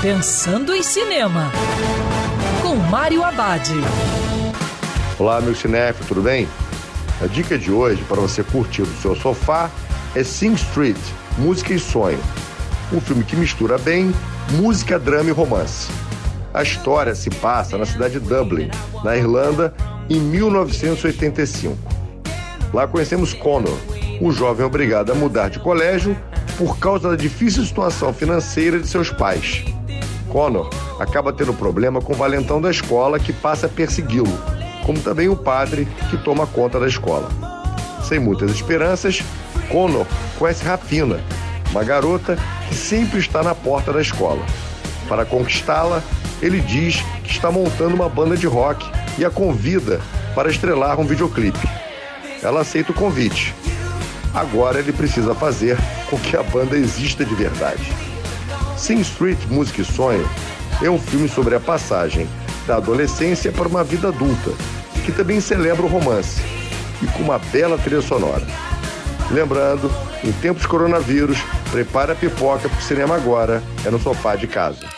Pensando em Cinema, com Mário Abad. Olá, meu cinéfilo, tudo bem? A dica de hoje para você curtir do seu sofá é Sing Street, Música e Sonho. Um filme que mistura bem música, drama e romance. A história se passa na cidade de Dublin, na Irlanda, em 1985. Lá conhecemos Connor, um jovem obrigado a mudar de colégio por causa da difícil situação financeira de seus pais. Connor acaba tendo problema com o valentão da escola que passa a persegui-lo, como também o padre que toma conta da escola. Sem muitas esperanças, Connor conhece Rafina, uma garota que sempre está na porta da escola. Para conquistá-la, ele diz que está montando uma banda de rock e a convida para estrelar um videoclipe. Ela aceita o convite. Agora ele precisa fazer com que a banda exista de verdade. Sing Street Música e Sonho é um filme sobre a passagem da adolescência para uma vida adulta, que também celebra o romance, e com uma bela trilha sonora. Lembrando, em tempos coronavírus, prepare a pipoca para o cinema agora, é no sofá de casa.